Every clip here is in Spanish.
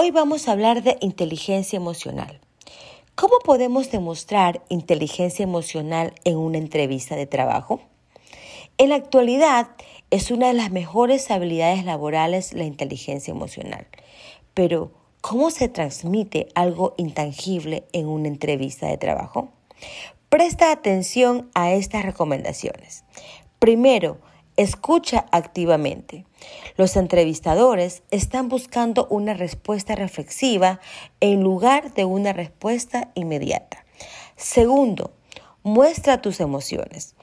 Hoy vamos a hablar de inteligencia emocional. ¿Cómo podemos demostrar inteligencia emocional en una entrevista de trabajo? En la actualidad es una de las mejores habilidades laborales la inteligencia emocional. Pero, ¿cómo se transmite algo intangible en una entrevista de trabajo? Presta atención a estas recomendaciones. Primero, escucha activamente. Los entrevistadores están buscando una respuesta reflexiva en lugar de una respuesta inmediata. Segundo, muestra tus emociones.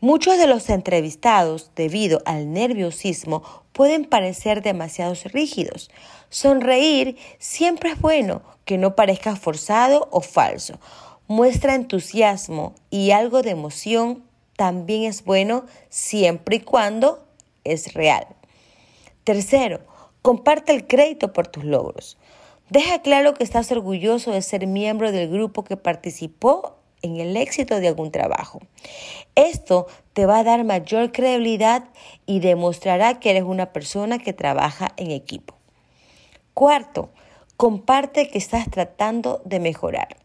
Muchos de los entrevistados, debido al nerviosismo, pueden parecer demasiado rígidos. Sonreír siempre es bueno, que no parezca forzado o falso. Muestra entusiasmo y algo de emoción también es bueno siempre y cuando es real. Tercero, comparte el crédito por tus logros. Deja claro que estás orgulloso de ser miembro del grupo que participó en el éxito de algún trabajo. Esto te va a dar mayor credibilidad y demostrará que eres una persona que trabaja en equipo. Cuarto, comparte que estás tratando de mejorar.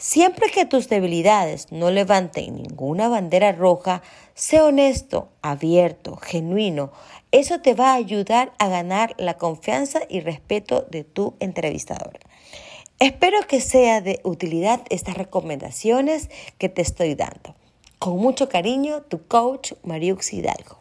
Siempre que tus debilidades no levanten ninguna bandera roja, sé honesto, abierto, genuino. Eso te va a ayudar a ganar la confianza y respeto de tu entrevistador. Espero que sea de utilidad estas recomendaciones que te estoy dando. Con mucho cariño, tu coach Mariux Hidalgo.